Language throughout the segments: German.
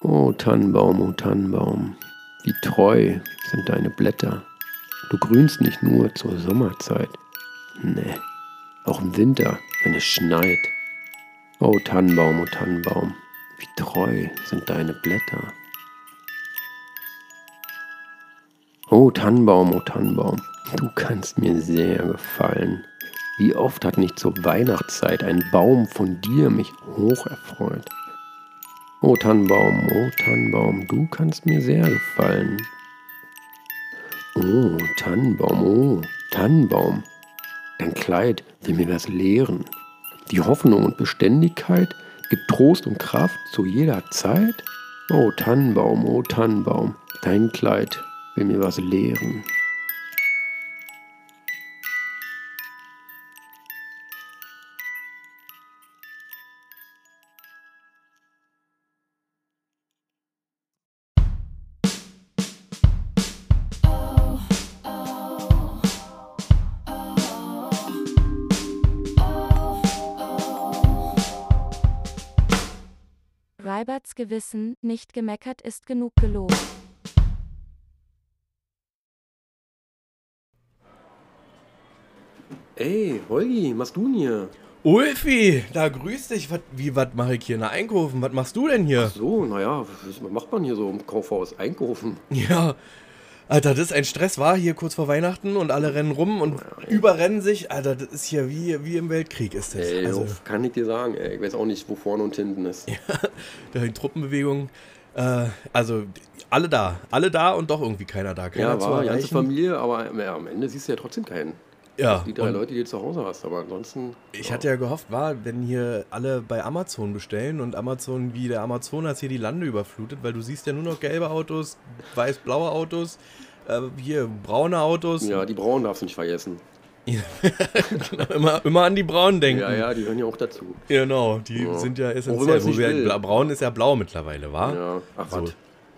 O Tannenbaum, o Tannenbaum, wie treu sind deine Blätter. Du grünst nicht nur zur Sommerzeit, nee, auch im Winter, wenn es schneit. O Tannenbaum, o Tannenbaum, wie treu sind deine Blätter. O Tannenbaum, o Tannenbaum, du kannst mir sehr gefallen. Wie oft hat nicht zur Weihnachtszeit ein Baum von dir mich hoch erfreut. O Tannenbaum, o Tannenbaum, du kannst mir sehr gefallen. O Tannenbaum, o Tannenbaum, dein Kleid will mir was lehren. Die Hoffnung und Beständigkeit gibt Trost und Kraft zu jeder Zeit. O Tannenbaum, o Tannenbaum, dein Kleid will mir was lehren. Reiberts Gewissen, nicht gemeckert ist genug gelobt. Ey, Holgi, was du denn hier? Ulfi, da grüß dich. Wat, wie, was mache ich hier? Na, einkaufen. Was machst du denn hier? So, naja, was macht man hier so im Kaufhaus? Einkaufen. Ja, Alter, das ist ein Stress, war hier kurz vor Weihnachten und alle rennen rum und überrennen sich. Alter, das ist hier wie, wie im Weltkrieg ist das. Ey, also, kann ich dir sagen, ey. Ich weiß auch nicht, wo vorne und hinten ist. da die Truppenbewegung. Äh, also alle da, alle da und doch irgendwie keiner da. Keiner ja, war die ganze. Familie, aber ja, am Ende siehst du ja trotzdem keinen. Ja, Die drei Leute, die du zu Hause hast, aber ansonsten. Ich hatte ja gehofft, war, wenn hier alle bei Amazon bestellen und Amazon wie der Amazonas hier die Lande überflutet, weil du siehst ja nur noch gelbe Autos, weiß-blaue Autos, äh, hier braune Autos. Ja, die Braunen darfst du nicht vergessen. Genau, immer, immer an die braunen denken. Ja, ja, die hören ja auch dazu. Genau, die Ja. sind ja essentiell. will. bla- braun ist ja blau mittlerweile, wa? Ja, ach So. was.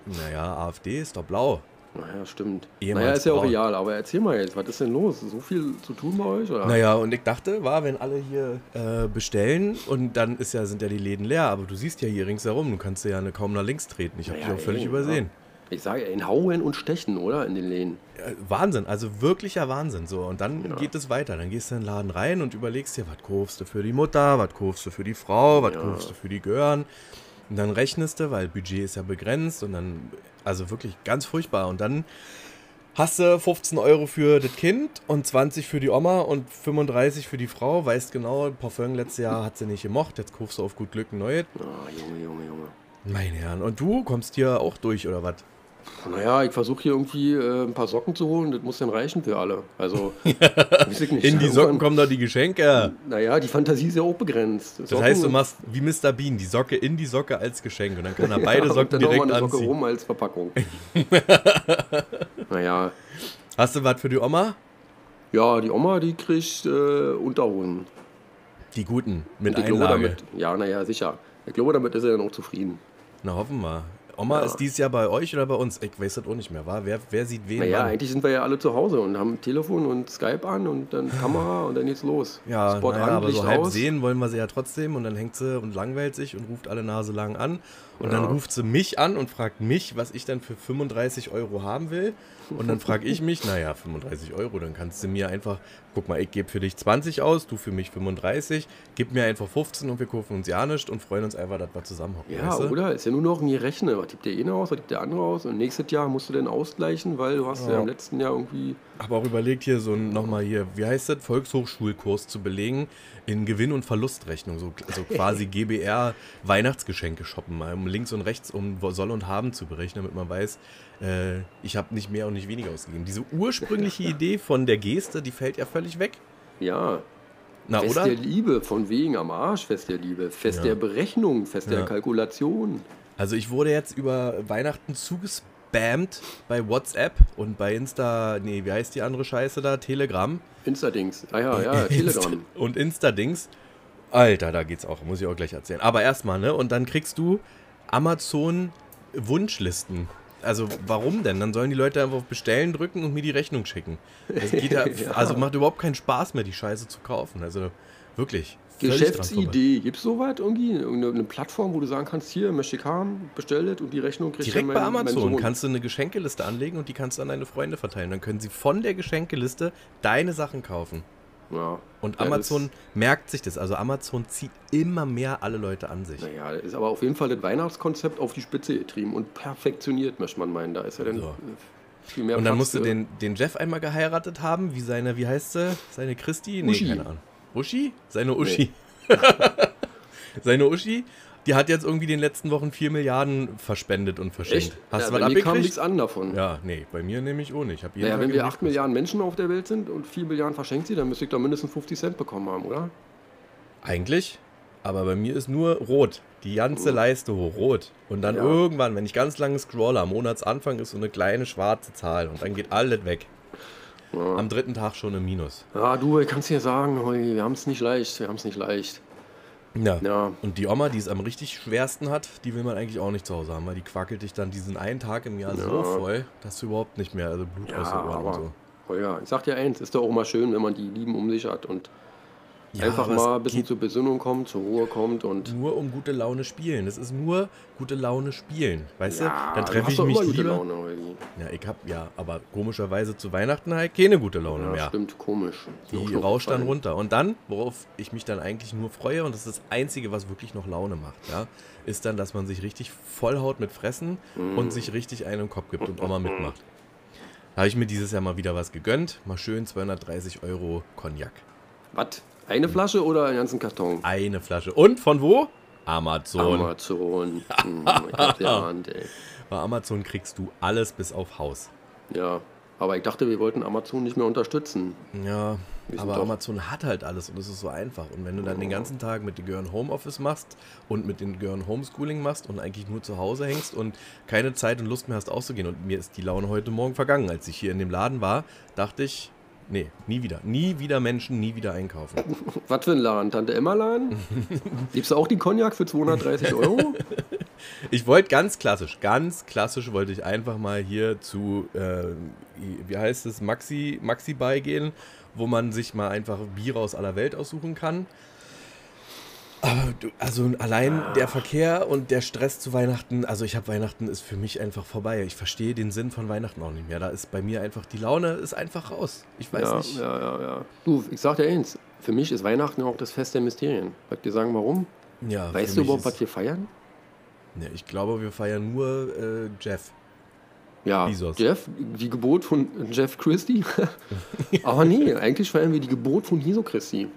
Naja, AfD ist doch blau. Naja, stimmt. Ehemals naja, ist ja auch braun. real, aber erzähl mal jetzt, was ist denn los? So viel zu tun bei euch? Oder? Naja, und ich dachte, war, wenn alle hier äh, bestellen und dann ist ja, sind ja die Läden leer, aber du siehst ja hier ringsherum, du kannst ja ne- kaum nach links treten. Ich habe Naja, dich auch völlig ey, übersehen. Ich sage, in Hauen und Stechen, oder? In den Läden. Ja, Wahnsinn, also wirklicher Wahnsinn. So, und dann Ja. geht es weiter. Dann gehst du in den Laden rein und überlegst dir, was kaufst du für die Mutter, was kaufst du für die Frau, was Ja. kaufst du für die Gören. Und dann rechnest du, weil Budget ist ja begrenzt und dann, also wirklich ganz furchtbar. Und dann hast du 15 Euro für das Kind und 20 für die Oma und 35 für die Frau. Weißt genau, Parfum letztes Jahr hat sie nicht gemocht, jetzt kaufst du auf gut Glück ein neues. Ah, Junge, Junge, Junge. Meine Herren, und du kommst hier auch durch, oder was? Naja, ich versuche hier irgendwie äh, ein paar Socken zu holen, das muss dann reichen für alle. Also, ich. In die Socken kommen doch die Geschenke. Naja, die Fantasie ist ja auch begrenzt. Das heißt, du machst wie Mr. Bean, die Socke in die Socke als Geschenk und dann kann er ja, beide und Socken direkt eine Socke anziehen. rum als Verpackung. naja, Hast du was für die Oma? ja, die Oma, die kriegt äh, Unterhosen. Die guten, mit Ich glaube Einlage. damit, ja, naja, sicher. Ich glaube, damit ist er dann auch zufrieden. Na, hoffen wir. Oma Ja. ist dies Jahr bei euch oder bei uns? Ich weiß das auch nicht mehr, war? Wer, wer sieht wen? Naja, wann? eigentlich sind wir ja alle zu Hause und haben Telefon und Skype an und dann Kamera und dann geht's los. Ja, Spot naja, an, aber Licht so halb aus. sehen wollen wir sie ja trotzdem und dann hängt sie und langweilt sich und ruft alle Nase lang an und dann Ja. ruft sie mich an und fragt mich, was ich dann für 35 Euro haben will und dann frage ich mich, naja, 35 Euro, dann kannst du mir einfach, guck mal, ich gebe für dich 20 aus, du für mich 35, gib mir einfach 15 und wir kaufen uns ja nichts und freuen uns einfach, dass wir zusammenhocken, Ja, weißt du? oder? Ist ja nur noch ein Gerechne. Was gibt der eine aus, was gibt der andere aus? Und nächstes Jahr musst du dann ausgleichen, weil du hast ja, Ja. im letzten Jahr irgendwie. Habe auch überlegt, hier so nochmal hier, wie heißt das, Volkshochschulkurs zu belegen in Gewinn- und Verlustrechnung, so also quasi GBR Weihnachtsgeschenke shoppen, mal um links und rechts, um Soll und Haben zu berechnen, damit man weiß, äh, ich habe nicht mehr und nicht weniger ausgegeben. Diese ursprüngliche Idee von der Geste, die fällt ja völlig weg. Ja, Na, Fest oder? der Liebe, von wegen am Arsch, Fest der Liebe, Fest Ja. der Berechnung, Fest der Ja. Kalkulation. Also ich wurde jetzt über Weihnachten zugespammt bei WhatsApp und bei Insta, nee, wie heißt die andere Scheiße da? Telegram. Instadings. Ah ja, ja, Telegram. und Insta-Dings. Alter, da geht's auch, muss ich auch gleich erzählen. Aber erstmal, ne? Und dann kriegst du Amazon Wunschlisten. Also warum denn? Dann sollen die Leute einfach auf Bestellen drücken und mir die Rechnung schicken. Das geht ja, Ja. Also macht überhaupt keinen Spaß mehr, die Scheiße zu kaufen. Also wirklich. Geschäftsidee. Gibt es sowas irgendwie? Eine, Plattform, wo du sagen kannst, hier, möchte ich haben, bestellt und die Rechnung kriegt Direkt dann bei mein, mein Amazon kannst du eine Geschenkeliste anlegen und die kannst du an deine Freunde verteilen. Dann können sie von der Geschenkeliste deine Sachen kaufen. Ja. Und Ja, Amazon merkt sich das. Also Amazon zieht immer mehr alle Leute an sich. Das, naja, das ist aber auf jeden Fall das Weihnachtskonzept auf die Spitze getrieben und perfektioniert, möchte man meinen. Da ist ja dann So. viel mehr Und dann Platz musst du den, den Jeff einmal geheiratet haben, wie seine, wie heißt sie? Seine Christi? Nee, Uschi. keine Ahnung. Uschi? Seine Uschi. Seine Uschi, die hat jetzt irgendwie in den letzten Wochen 4 Milliarden verspendet und verschenkt. Echt? Hast ja, du bei was mir kam abgekriegt? nichts an davon. Ja, nee, bei mir nämlich auch nicht. Ich Naja, wenn wir irgendwie 8 Milliarden Menschen auf der Welt sind und 4 Milliarden verschenkt sie, dann müsste ich da mindestens 50 Cent bekommen haben, oder? Eigentlich, aber bei mir ist nur rot. Die ganze Leiste hoch, rot. Und dann Ja. irgendwann, wenn ich ganz lange scrolle, am Monatsanfang ist so eine kleine schwarze Zahl und dann geht alles weg. Ja. Am dritten Tag schon ein Minus. Ja, du, ich kann es dir sagen, wir haben es nicht leicht, wir haben es nicht leicht. Ja. Ja. Und die Oma, die es am richtig schwersten hat, die will man eigentlich auch nicht zu Hause haben, weil die quackelt dich dann diesen einen Tag im Jahr so Ja. voll, dass du überhaupt nicht mehr, also Blut aus den Ja, Ohren und so. Holger, ich sag dir eins, ist doch auch mal schön, wenn man die Lieben um sich hat und Ja, einfach mal ein bisschen zur Besinnung kommt, zur Ruhe kommt und nur um gute Laune spielen. Das ist nur gute Laune spielen. Weißt Ja, du? Dann treffe ich mich immer gute lieber. Laune, Holgi. Ja, ich hab ja, aber komischerweise zu Weihnachten halt keine gute Laune Ja, mehr. stimmt, komisch. Die rauscht dann runter. Und dann, worauf ich mich dann eigentlich nur freue, und das ist das Einzige, was wirklich noch Laune macht, ja, ist dann, dass man sich richtig vollhaut mit Fressen Mm. und sich richtig einen im Kopf gibt und auch mal mitmacht. Da habe ich mir dieses Jahr mal wieder was gegönnt. Mal schön 230 Euro Cognac. Was? Eine Flasche oder einen ganzen Karton? Eine Flasche. Und von wo? Amazon. Amazon. Hm, geahnt, ey. Bei Amazon kriegst du alles bis auf Haus. Ja, aber ich dachte, wir wollten Amazon nicht mehr unterstützen. Ja, aber doch- Amazon hat halt alles und es ist so einfach. Und wenn du dann den ganzen Tag mit den Girl Homeoffice machst und mit den Girl Homeschooling machst und eigentlich nur zu Hause hängst und keine Zeit und Lust mehr hast auszugehen und mir ist die Laune heute Morgen vergangen, als ich hier in dem Laden war, dachte ich, nee, nie wieder. Nie wieder Menschen, nie wieder einkaufen. Was für ein Laden? Tante Emma Laden? Gibst du auch den Cognac für 230 Euro? Ich wollte ganz klassisch, ganz klassisch wollte ich einfach mal hier zu, äh, wie heißt es, Maxi, Maxi beigehen, wo man sich mal einfach Bier aus aller Welt aussuchen kann. Aber du, also allein der Verkehr und der Stress zu Weihnachten, also ich habe Weihnachten ist für mich einfach vorbei. Ich verstehe den Sinn von Weihnachten auch nicht mehr. Da ist bei mir einfach die Laune ist einfach raus. Ich weiß ja, nicht. ja, ja, ja. Du, ich sag dir eins. Für mich ist Weihnachten auch das Fest der Mysterien. Soll ich dir sagen, warum? Ja, weißt du überhaupt, was wir feiern? Ja, ich glaube, wir feiern nur äh, Jeff. Ja, Bezos. Jeff, die Geburt von Jeff Christie. Aber nee, eigentlich feiern wir die Geburt von Jesu Christi.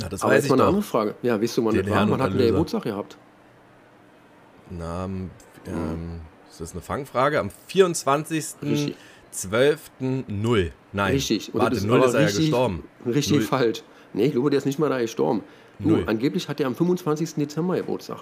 Na, das Aber weiß jetzt mal eine andere Frage. Ja, weißt du, wann Den Wann hat der. Geburtstag gehabt? Na, ähm, Hm. ist das eine Fangfrage? Am Richtig. 24.12.0. Nein. Richtig. Und Warte, das null aber ist er ja richtig- gestorben. Richtig Null. falsch. Nee, ich glaube, der ist nicht mal da gestorben. Du, Null. angeblich hat er am 25. Dezember Geburtstag.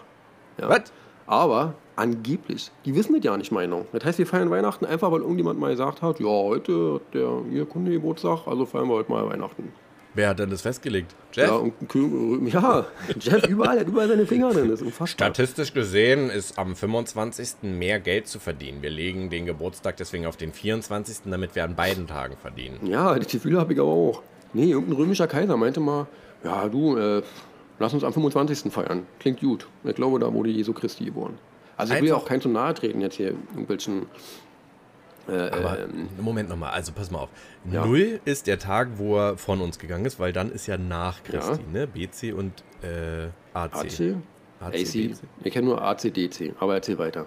Ja. Was? Aber angeblich, die wissen das ja nicht, Meinung. Das heißt, wir feiern Weihnachten einfach, weil irgendjemand mal gesagt hat, ja, heute hat der ihr Kunde Geburtstag, also feiern wir heute mal Weihnachten. Wer hat denn das festgelegt? Jeff? Ja, ja, Jeff überall, er hat überall seine Finger drin, das ist unfassbar. Statistisch gesehen ist am 25. mehr Geld zu verdienen. Wir legen den Geburtstag deswegen auf den 24., damit wir an beiden Tagen verdienen. Ja, die Gefühle habe ich aber auch. Nee, irgendein römischer Kaiser meinte mal, ja, du, äh, lass uns am 25. feiern. Klingt gut. Ich glaube, da wurde Jesu Christi geboren. Also ich will ja Einfach- auch kein zu nahe treten jetzt hier irgendwelchen... Äh, Aber ähm, Moment nochmal, also pass mal auf. Ja. Null ist der Tag, wo er von uns gegangen ist, weil dann ist ja nach Christi, Ja. ne? BC und äh, AC. AC? AC, AC? Ich kenne nur ACDC, aber erzähl weiter.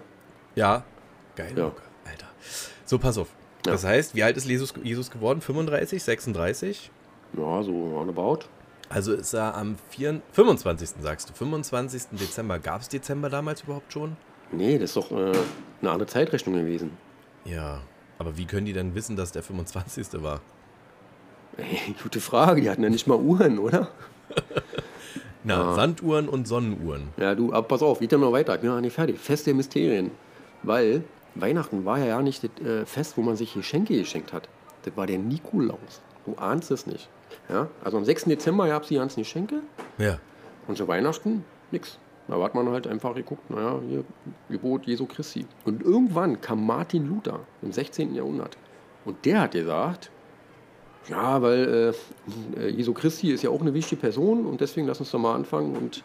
Ja, geil, Ja. Alter. So, pass auf. Das heißt, wie alt ist Jesus, Jesus geworden? 35, 36? Ja, so roundabout. Also ist er am 4, 25. sagst du. 25. Dezember. Gab es Dezember damals überhaupt schon? Nee, das ist doch äh, eine andere Zeitrechnung gewesen. Ja. Aber wie können die denn wissen, dass der 25. war? Ey, gute Frage, die hatten ja nicht mal Uhren, oder? Na, Sanduhren und Sonnenuhren. Ja, du, aber pass auf, geht ja noch weiter. Ich bin noch nicht fertig. Fest der Mysterien. Weil Weihnachten war ja, ja nicht das äh, Fest, wo man sich Geschenke geschenkt hat. Das war der Nikolaus. Du ahnst es nicht. Ja? Also am 6. Dezember gab es die ganzen Geschenke Ja. und zu Weihnachten nix. Da hat man halt einfach geguckt, naja, hier, Gebot Jesu Christi. Und irgendwann kam Martin Luther im 16. Jahrhundert. Und der hat gesagt, Ja, weil äh, äh, Jesu Christi ist ja auch eine wichtige Person und deswegen lass uns doch mal anfangen und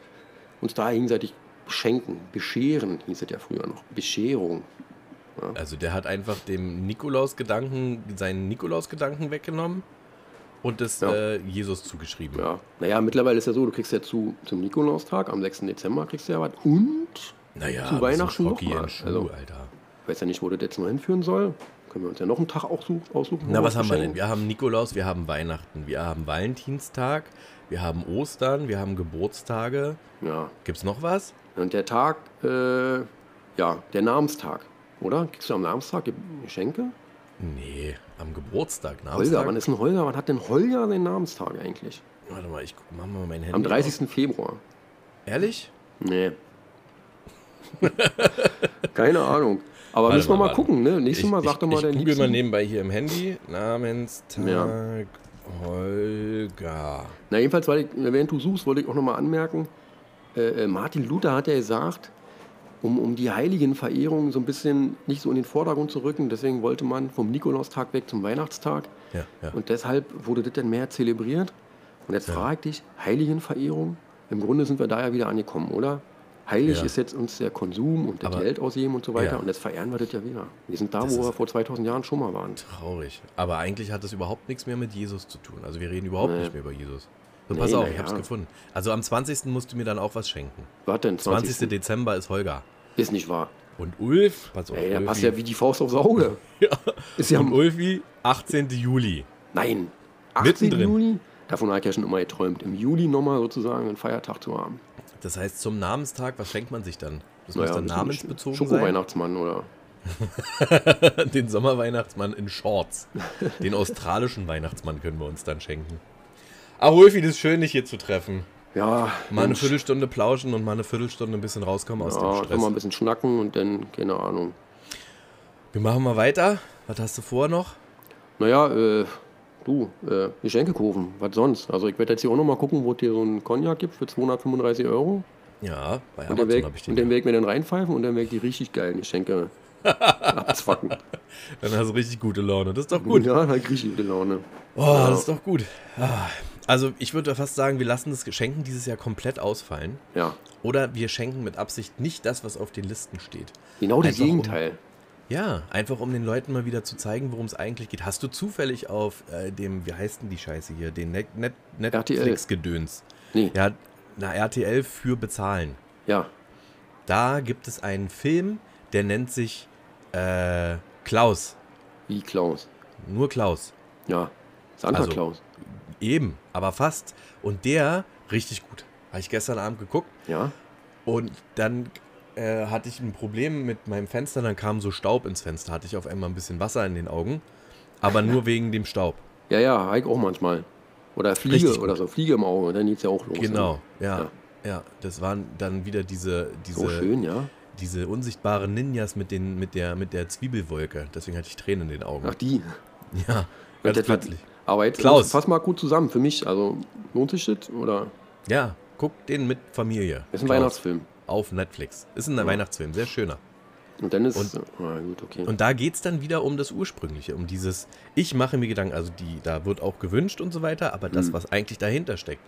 uns da gegenseitig beschenken. Bescheren hieß es ja früher noch. Bescherung. Also der hat einfach dem Nikolaus-Gedanken, seinen Nikolaus-Gedanken weggenommen und das Ja. äh, Jesus zugeschrieben. Ja. Naja, mittlerweile ist ja so, du kriegst ja zu, zum Nikolaustag am 6. Dezember kriegst du ja was und Naja, Zu Weihnachten so noch mal. Schuh, Also- Alter. ich weiß ja nicht, wo das jetzt noch hinführen soll. Können wir uns ja noch einen Tag aussuchen. aussuchen wo Na, was wir haben wir denn? Wir haben Nikolaus, wir haben Weihnachten, wir haben Valentinstag, wir haben Ostern, wir haben Geburtstage. Ja. Gibt's noch was? Und der Tag, äh, ja, der Namenstag, oder? Kriegst du am Namenstag Ge- Geschenke? Nee, am Geburtstag, Holger, Namenstag. wann ist denn Holger? Wann hat denn Holger den Namenstag eigentlich? Warte mal, ich guck, mach mal mein Handy. Am auf. 30. Februar. Ehrlich? Nee. Keine Ahnung. Aber Warte müssen wir mal, mal gucken, ne? Nächstes Mal ich, sag doch mal ich, dein mal nebenbei hier im Handy. Namenstag Ja. Holger. Na, jedenfalls, weil ich, während du suchst, wollte ich auch nochmal anmerken, äh, äh, Martin Luther hat ja gesagt, um, um die Heiligenverehrung so ein bisschen nicht so in den Vordergrund zu rücken, deswegen wollte man vom Nikolaustag weg zum Weihnachtstag. Ja, ja. Und deshalb wurde das dann mehr zelebriert. Und jetzt frage ich dich, Heiligenverehrung? Im Grunde sind wir da ja wieder angekommen, oder? Heilig Ja. ist jetzt uns der Konsum und das Aber- Geld ausgeben und so weiter. Ja. Und jetzt verehren wir das ja wieder. Wir sind da, Das wo wir vor 2000 Jahren schon mal waren. Traurig. Aber eigentlich hat das überhaupt nichts mehr mit Jesus zu tun. Also wir reden überhaupt Nee. nicht mehr über Jesus. So, Nee, pass auf, na ich ja. hab's gefunden. Also am 20. musst du mir dann auch was schenken. Was denn? 20. 20. Dezember ist Holger. Ist nicht wahr. Und Ulf, pass auf, Ey, der Ulfi. passt ja wie die Faust aufs Auge. Ja. Ist ja Und Ulfi, 18. Juli. Nein. 18. Mittendrin. Juli? Davon habe ich ja schon immer geträumt, im Juli nochmal sozusagen einen Feiertag zu haben. Das heißt, zum Namenstag, was schenkt man sich dann? Das Naja, muss dann namensbezogen sein. Schoko-Weihnachtsmann oder. Den Sommerweihnachtsmann in Shorts. Den australischen Weihnachtsmann können wir uns dann schenken. Ach, Ulfi, das ist schön, dich hier zu treffen. Ja, Mal eine Viertelstunde plauschen und mal eine Viertelstunde ein bisschen rauskommen aus ja, dem können wir ein Stress. bisschen schnacken und dann, keine Ahnung. Wir machen mal weiter. Was hast du vor noch? Naja, äh, du, äh, Geschenke kaufen, was sonst? Also ich werde jetzt hier auch nochmal gucken, wo es hier so einen Cognac gibt für 235 Euro. Ja, bei Amazon werde habe ich den. und dann werd ich mir dann reinpfeifen und dann werde ich die richtig geilen Geschenke abzwacken. Dann hast du richtig gute Laune. Das ist doch gut. Ja, ich richtig gute Laune. Oh, das ist doch gut. Ah. Also ich würde fast sagen, wir lassen das Geschenken dieses Jahr komplett ausfallen. Ja, Oder wir schenken mit Absicht nicht das, was auf den Listen steht. genau das Einfach um- Gegenteil. Ja, einfach um den Leuten mal wieder zu zeigen, worum es eigentlich geht. Hast du zufällig auf äh, dem, wie heißt denn die Scheiße hier, den Net, Net, Netflix-Gedöns? Nee, Ja, na, RTL für bezahlen. ja. Da gibt es einen Film, der nennt sich äh, Klaus. Wie Klaus. Nur Klaus. Ja, Santa Also- Klaus. Eben, aber fast. Und der, richtig gut. Habe ich gestern Abend geguckt. Ja, Und dann äh, hatte ich ein Problem mit meinem Fenster, dann kam so Staub ins Fenster, hatte ich auf einmal ein bisschen Wasser in den Augen, aber nur wegen dem Staub. ja, ja, Heik auch manchmal. Oder Fliege oder so, Fliege im Auge, dann geht's ja auch los. Genau, ja, Ja. ja. das waren dann wieder diese, diese, So schön, ja. diese unsichtbaren Ninjas mit, den, mit, der, mit der Zwiebelwolke. Deswegen hatte ich Tränen in den Augen. Ach, die. ja, ganz plötzlich. Aber jetzt Klaus. fass mal gut zusammen für mich. Also, lohnt sich das? Oder Ja, guck den mit Familie. ist ein Klaus, Weihnachtsfilm. Auf Netflix. Ist ein Weihnachtsfilm, sehr schöner. Und dann ist. Und- ah, gut, okay. Und da geht es dann wieder um das Ursprüngliche, um dieses, ich mache mir Gedanken, also die, da wird auch gewünscht und so weiter, aber Mhm. das, was eigentlich dahinter steckt,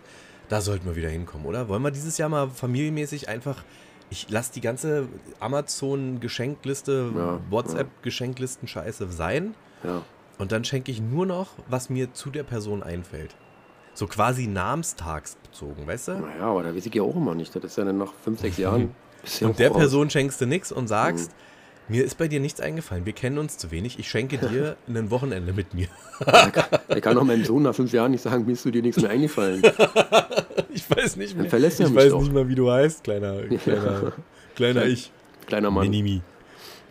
da sollten wir wieder hinkommen, oder? Wollen wir dieses Jahr mal familienmäßig einfach, ich lasse die ganze Amazon-Geschenkliste, Ja, WhatsApp-Geschenklisten-Scheiße sein ja. Und dann schenke ich nur noch, was mir zu der Person einfällt. So quasi namenstagsbezogen, weißt du? Naja, aber da weiß ich ja auch immer nicht. Das ist ja dann nach fünf, sechs Jahren. du Und der. Person schenkst du nichts und sagst, Mhm. mir ist bei dir nichts eingefallen, wir kennen uns zu wenig, ich schenke dir ein Wochenende mit mir. Ich kann auch meinem Sohn nach fünf Jahren nicht sagen, mir ist zu dir nichts mehr eingefallen. Ich weiß nicht mehr. verlässt er ich mich weiß doch. nicht mal, wie du heißt, kleiner, kleiner, kleiner ich. Kleiner Mann. Minimi.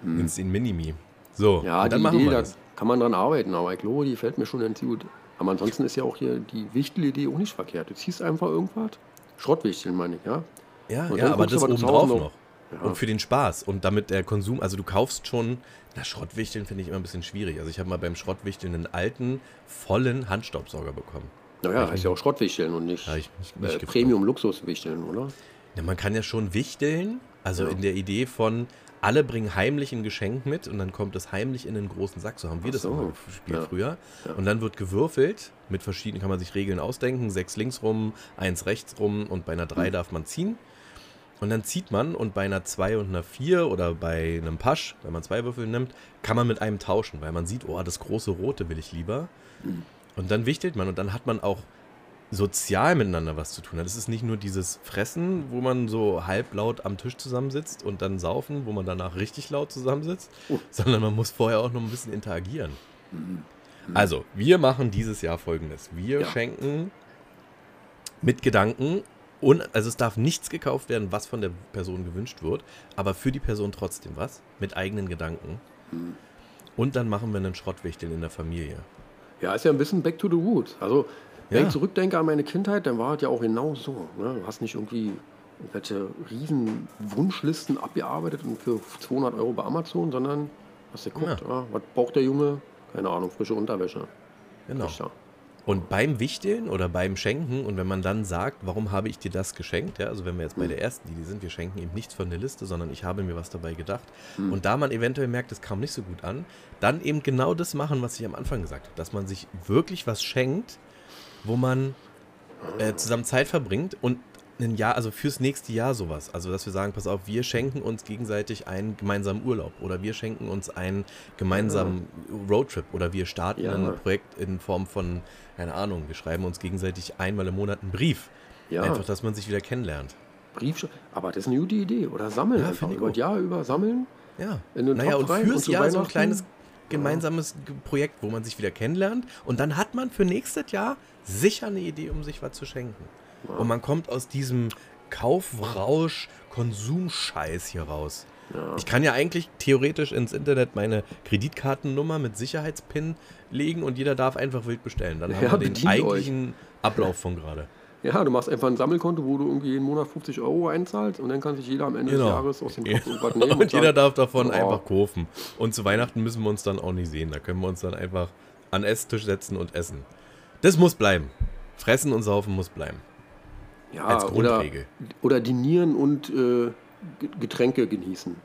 Nennst ihn Minimi. So, Ja, und dann die machen Idee, wir da das. Kann man dran arbeiten, aber ich glaube, die fällt mir schon ganz gut. Aber ansonsten ist ja auch hier die Wichtel-Idee auch nicht verkehrt. Du ziehst einfach irgendwas. Schrottwichteln, meine ich, ja? Ja, ja aber das obendrauf noch. noch- Ja. Und für den Spaß. Und damit der Konsum, also du kaufst schon, na, Schrottwichteln finde ich immer ein bisschen schwierig. Also ich habe mal beim Schrottwichteln einen alten, vollen Handstaubsauger bekommen. Naja, heißt ja auch Schrottwichteln und nicht, nicht, nicht äh. Premium-Luxus-Wichteln, oder? Ja, man kann ja schon wichteln, Also Ja. in der Idee von, alle bringen heimlich ein Geschenk mit und dann kommt es heimlich in einen großen Sack. So haben wir Ach das so. immer gespielt Ja. früher. Ja. Und dann wird gewürfelt. Mit verschiedenen kann man sich Regeln ausdenken. Sechs links rum, eins rechts rum und bei einer Hm. drei darf man ziehen. Und dann zieht man und bei einer 2 und einer 4 oder bei einem Pasch, wenn man zwei Würfel nimmt, kann man mit einem tauschen, weil man sieht, oh, das große Rote will ich lieber. Mhm. Und dann wichtelt man und dann hat man auch sozial miteinander was zu tun. Das ist nicht nur dieses Fressen, wo man so halblaut am Tisch zusammensitzt und dann saufen, wo man danach richtig laut zusammensitzt, Oh. sondern man muss vorher auch noch ein bisschen interagieren. Mhm. Also, wir machen dieses Jahr folgendes. Wir Ja. schenken mit Gedanken und also es darf nichts gekauft werden, was von der Person gewünscht wird, aber für die Person trotzdem was mit eigenen Gedanken. Mhm. Und dann machen wir einen Schrottwichteln in der Familie. Ja, ist ja ein bisschen back to the roots. Also, wenn Ja. ich zurückdenke an meine Kindheit, dann war es ja auch genau so. Ne? Du hast nicht irgendwie irgendwelche riesen Wunschlisten abgearbeitet und für 200 Euro bei Amazon, sondern hast geguckt, Ja. ja. was braucht der Junge? Keine Ahnung, frische Unterwäsche. Genau. Und beim Wichteln oder beim Schenken und wenn man dann sagt, warum habe ich dir das geschenkt, ja, also wenn wir jetzt bei Mhm. der ersten Idee sind, wir schenken ihm nichts von der Liste, sondern ich habe mir was dabei gedacht. Mhm. Und da man eventuell merkt, es kam nicht so gut an, dann eben genau das machen, was ich am Anfang gesagt habe, dass man sich wirklich was schenkt, wo man äh, zusammen Zeit verbringt und ein Jahr, also fürs nächste Jahr sowas. Also, dass wir sagen, pass auf, wir schenken uns gegenseitig einen gemeinsamen Urlaub oder wir schenken uns einen gemeinsamen Roadtrip oder wir starten Ja. ein Projekt in Form von, keine Ahnung, wir schreiben uns gegenseitig einmal im Monat einen Brief. Ja, Einfach, dass man sich wieder kennenlernt. Brief, aber das ist eine gute Idee. Oder sammeln Ja, einfach. finde ich Über das Jahr über sammeln. Ja. Naja, Topf und fürs und Jahr so ein kleines gemeinsames Ge- Projekt, wo man sich wieder kennenlernt. Und dann hat man für nächstes Jahr sicher eine Idee, um sich was zu schenken. Und man kommt aus diesem Kaufrausch, Konsumscheiß hier raus. Ja. Ich kann ja eigentlich theoretisch ins Internet meine Kreditkartennummer mit Sicherheitspin legen und jeder darf einfach wild bestellen. Dann haben Ja, wir den bedient euch. eigentlichen Ablauf von gerade. Ja, du machst einfach ein Sammelkonto, wo du irgendwie jeden Monat 50 Euro einzahlst und dann kann sich jeder am Ende Genau. des Jahres aus dem Ja. Topf irgendwas nehmen. Und jeder sagen, darf davon "Oh, einfach kaufen. Und zu Weihnachten müssen wir uns dann auch nicht sehen. Da können wir uns dann einfach an Esstisch setzen und essen. Das muss bleiben. Fressen und saufen muss bleiben. Ja, als oder, Grundregel. oder dinieren und äh, Ge- Getränke genießen.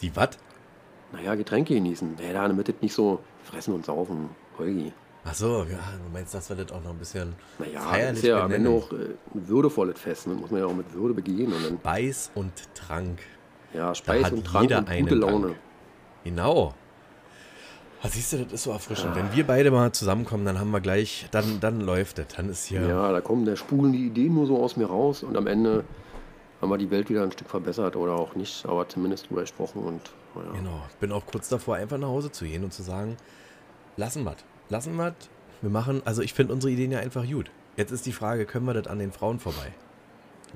Die was? Naja, Getränke genießen. Naja, damit das nicht so fressen und saufen. Holgi. Ach so, ja, du meinst, dass wir das auch noch ein bisschen Naja, feierlich ist ja benennen. auch äh, ein würdevolles Fest. Ne? Muss man ja auch mit Würde begehen. Und dann, Beiß und Trank. ja, Speis und Trank und gute. Laune. Genau. Ah, siehst du, das ist so erfrischend. Wenn wir beide mal zusammenkommen, dann haben wir gleich, dann, dann läuft das. Dann ist hier. Ja. da kommen, da spulen die Ideen nur so aus mir raus und am Ende haben wir die Welt wieder ein Stück verbessert oder auch nicht, aber zumindest drüber gesprochen und naja. Genau. Bin auch kurz davor, einfach nach Hause zu gehen und zu sagen, lassen wir Lassen wir Wir machen, also ich finde unsere Ideen ja einfach gut. Jetzt ist die Frage, können wir das an den Frauen vorbei?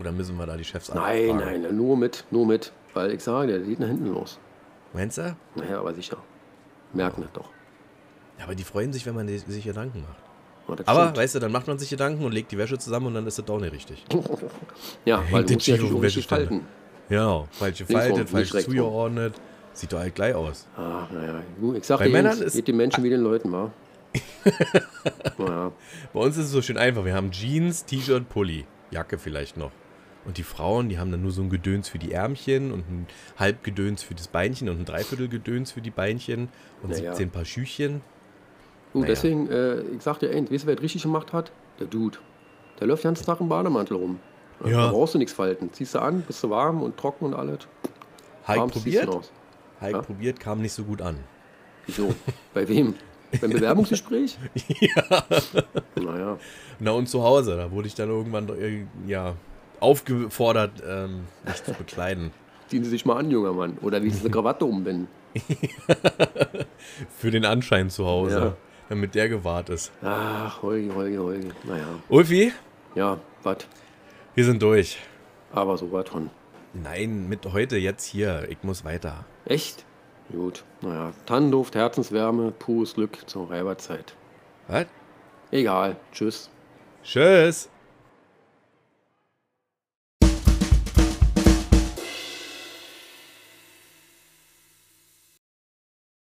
Oder müssen wir da die Chefs Nein, abfragen? nein, nur mit, nur mit. Weil ich sage, der geht nach hinten los. Meinst du? Naja, aber sicher. Merken das doch. Ja, aber die freuen sich, wenn man die- sich Gedanken macht. Ja, das Aber, stimmt. weißt du, dann macht man sich Gedanken und legt die Wäsche zusammen und dann ist das doch nicht richtig. ja, weil du musst ja dem richtig falten. Genau, falsche nicht falsch zugeordnet. Sieht doch halt gleich aus. Ah, naja, ich sag Bei dir, Männern ist- geht den Menschen wie den Leuten, wa? naja, Bei uns ist es so schön einfach. Wir haben Jeans, T-Shirt, Pulli, Jacke vielleicht noch. Und die Frauen, die haben dann nur so ein Gedöns für die Ärmchen und ein Halbgedöns für das Beinchen und ein Dreiviertelgedöns für die Beinchen und Naja. 17 Paar Schüchchen. du, Naja. deswegen, äh, ich sag dir, weißt du, wer das richtig gemacht hat? Der Dude. Der läuft den ganzen Tag im Bademantel rum. Ja. Da brauchst du nichts falten. Ziehst du an, bist du warm und trocken und alles. Du probiert. Heik Ja. probiert, kam nicht so gut an. Wieso? Bei wem? Beim Bewerbungsgespräch? ja. Naja. Na und zu Hause, da wurde ich dann irgendwann äh, ja, aufgefordert, ähm, mich zu bekleiden. Ziehen Sie sich mal an, junger Mann. Oder wie Sie eine Krawatte umbinden. Für den Anschein zu Hause, Ja. damit der gewahrt ist. Ach, Holgi, Holgi, Holgi. Naja. Ulfi, Ja, was? wir sind durch. Aber so was von. Nein, mit heute, jetzt hier. Ich muss weiter. Echt? Gut. Naja. Tannenduft, Herzenswärme, pures Glück zur Reiberzeit. Was? Egal. Tschüss. Tschüss.